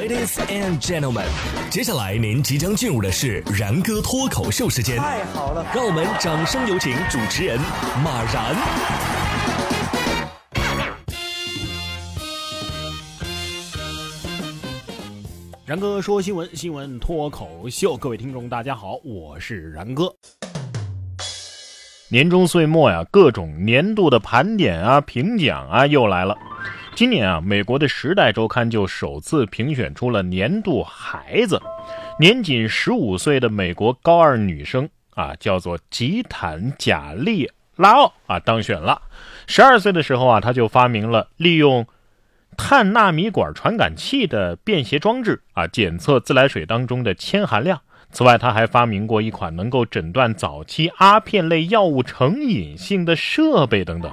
Ladies and gentlemen，接下来您即将进入的是然哥脱口秀时间。太好了，让我们掌声有请主持人马然。然哥说新闻，新闻脱口秀，各位听众大家好，我是然哥。年终岁末呀，各种年度的盘点啊、评奖啊又来了。今年啊，美国的《时代周刊》就首次评选出了年度孩子，年仅十五岁的美国高二女生啊，叫做吉坦贾利拉奥啊，当选了。十二岁的时候啊，她就发明了利用碳纳米管传感器的便携装置啊，检测自来水当中的铅含量。此外，他还发明过一款能够诊断早期阿片类药物成瘾性的设备等等。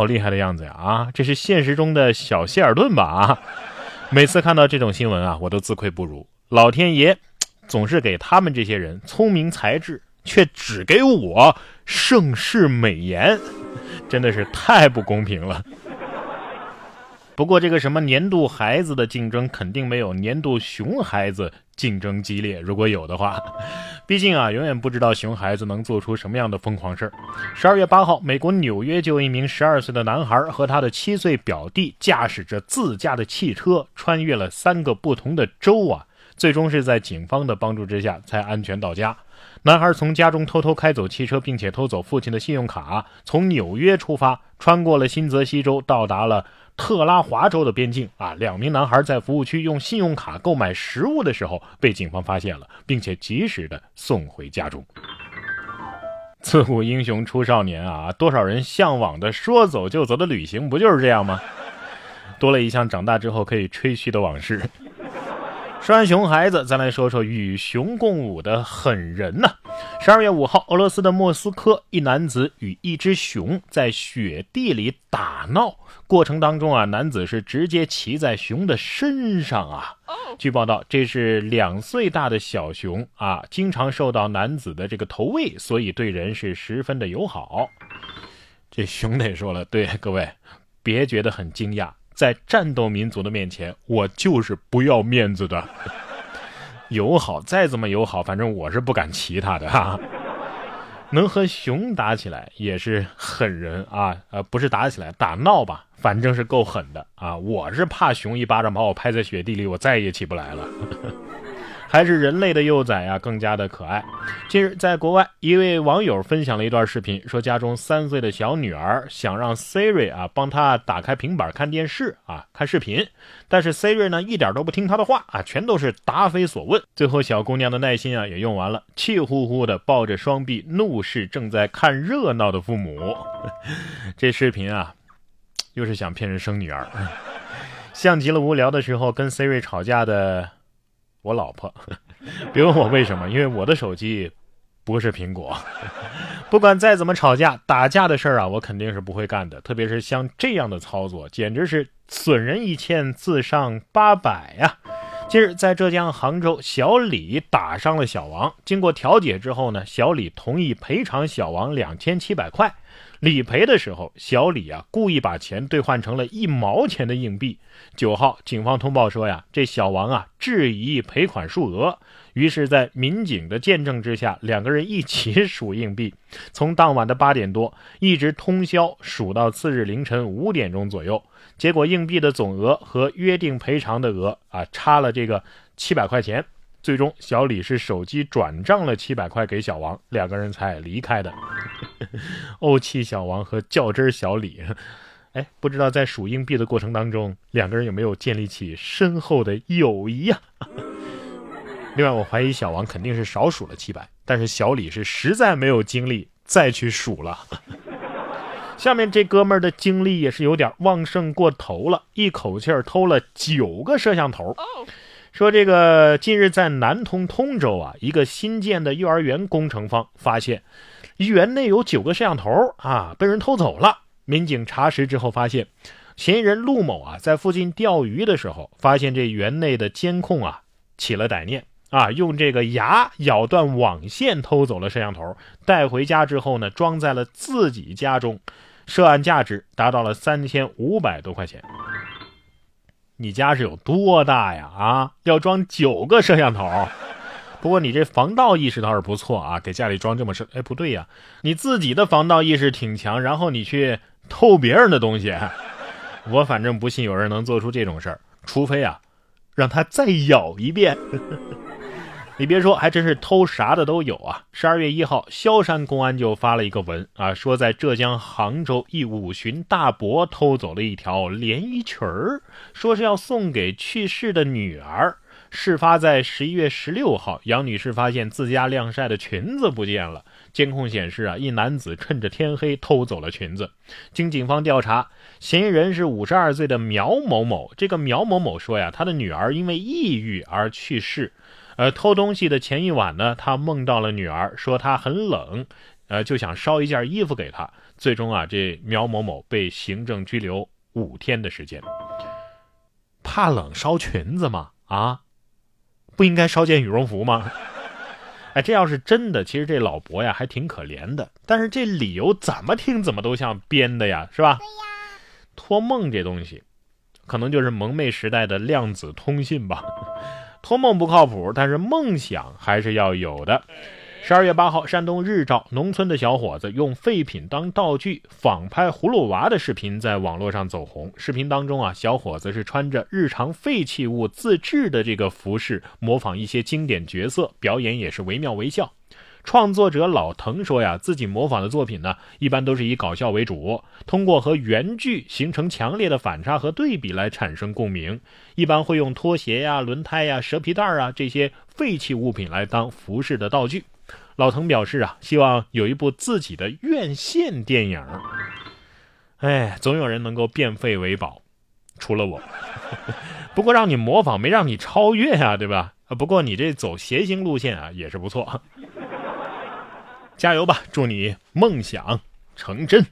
好厉害的样子呀！啊，这是现实中的小希尔顿吧？啊，每次看到这种新闻啊，我都自愧不如。老天爷总是给他们这些人聪明才智，却只给我盛世美颜，真的是太不公平了。不过，这个什么年度孩子的竞争肯定没有年度熊孩子竞争激烈。如果有的话，毕竟啊，永远不知道熊孩子能做出什么样的疯狂事儿。十二月八号，美国纽约就一名十二岁的男孩和他的七岁表弟驾驶着自驾的汽车穿越了三个不同的州啊，最终是在警方的帮助之下才安全到家。男孩从家中偷偷开走汽车，并且偷走父亲的信用卡，从纽约出发，穿过了新泽西州，到达了。特拉华州的边境啊，两名男孩在服务区用信用卡购买食物的时候被警方发现了，并且及时的送回家中。自古英雄出少年啊，多少人向往的说走就走的旅行不就是这样吗？多了一项长大之后可以吹嘘的往事。说完熊孩子，咱来说说与熊共舞的狠人呢。十二月五号，俄罗斯的莫斯科，一男子与一只熊在雪地里打闹，过程当中啊，男子是直接骑在熊的身上啊。据报道，这是两岁大的小熊啊，经常受到男子的这个投喂，所以对人是十分的友好。这熊得说了，对各位，别觉得很惊讶。在战斗民族的面前，我就是不要面子的。友好再怎么友好，反正我是不敢骑他的哈。能和熊打起来也是狠人啊！呃，不是打起来，打闹吧，反正是够狠的啊！我是怕熊一巴掌把我拍在雪地里，我再也起不来了。还是人类的幼崽啊更加的可爱。近日，在国外，一位网友分享了一段视频，说家中三岁的小女儿想让 Siri 啊帮她打开平板看电视啊看视频，但是 Siri 呢一点都不听她的话啊，全都是答非所问。最后，小姑娘的耐心啊也用完了，气呼呼的抱着双臂怒视正在看热闹的父母。这视频啊，又是想骗人生女儿，像极了无聊的时候跟 Siri 吵架的。我老婆，别问我为什么，因为我的手机不是苹果。不管再怎么吵架、打架的事儿啊，我肯定是不会干的。特别是像这样的操作，简直是损人一千，自伤八百呀！近日，在浙江杭州，小李打伤了小王，经过调解之后呢，小李同意赔偿小王两千七百块。理赔的时候，小李啊故意把钱兑换成了一毛钱的硬币。九号，警方通报说呀，这小王啊质疑赔款数额，于是，在民警的见证之下，两个人一起 数硬币，从当晚的八点多一直通宵数到次日凌晨五点钟左右，结果硬币的总额和约定赔偿的额啊差了这个七百块钱。最终，小李是手机转账了七百块给小王，两个人才离开的。怄气小王和较真小李，哎，不知道在数硬币的过程当中，两个人有没有建立起深厚的友谊呀？另外，我怀疑小王肯定是少数了七百，但是小李是实在没有精力再去数了。下面这哥们儿的精力也是有点旺盛过头了，一口气儿偷了九个摄像头。说这个近日在南通通州啊，一个新建的幼儿园工程方发现，园内有九个摄像头啊被人偷走了。民警查实之后发现，嫌疑人陆某啊在附近钓鱼的时候，发现这园内的监控啊起了歹念啊，用这个牙咬断网线偷走了摄像头，带回家之后呢装在了自己家中，涉案价值达到了三千五百多块钱。你家是有多大呀？啊，要装九个摄像头。不过你这防盗意识倒是不错啊，给家里装这么深……哎，不对呀，你自己的防盗意识挺强，然后你去偷别人的东西。我反正不信有人能做出这种事儿，除非啊，让他再咬一遍。你别说，还真是偷啥的都有啊！十二月一号，萧山公安就发了一个文啊，说在浙江杭州一五旬大伯偷走了一条连衣裙儿，说是要送给去世的女儿。事发在十一月十六号，杨女士发现自家晾晒的裙子不见了。监控显示啊，一男子趁着天黑偷走了裙子。经警方调查，嫌疑人是五十二岁的苗某某。这个苗某某说呀，他的女儿因为抑郁而去世。呃，偷东西的前一晚呢，他梦到了女儿，说她很冷，呃，就想烧一件衣服给她。最终啊，这苗某某被行政拘留五天的时间。怕冷烧裙子吗？啊，不应该烧件羽绒服吗？哎，这要是真的，其实这老伯呀还挺可怜的。但是这理由怎么听怎么都像编的呀，是吧？对呀。托梦这东西，可能就是蒙昧时代的量子通信吧。托梦不靠谱，但是梦想还是要有的。十二月八号，山东日照农村的小伙子用废品当道具仿拍葫芦娃的视频在网络上走红。视频当中啊，小伙子是穿着日常废弃物自制的这个服饰，模仿一些经典角色，表演也是惟妙惟肖。创作者老滕说呀，自己模仿的作品呢，一般都是以搞笑为主，通过和原剧形成强烈的反差和对比来产生共鸣。一般会用拖鞋呀、轮胎呀、蛇皮袋啊这些废弃物品来当服饰的道具。老滕表示啊，希望有一部自己的院线电影。哎，总有人能够变废为宝，除了我。不过让你模仿，没让你超越呀，对吧？不过你这走谐星路线啊，也是不错。加油吧！祝你梦想成真。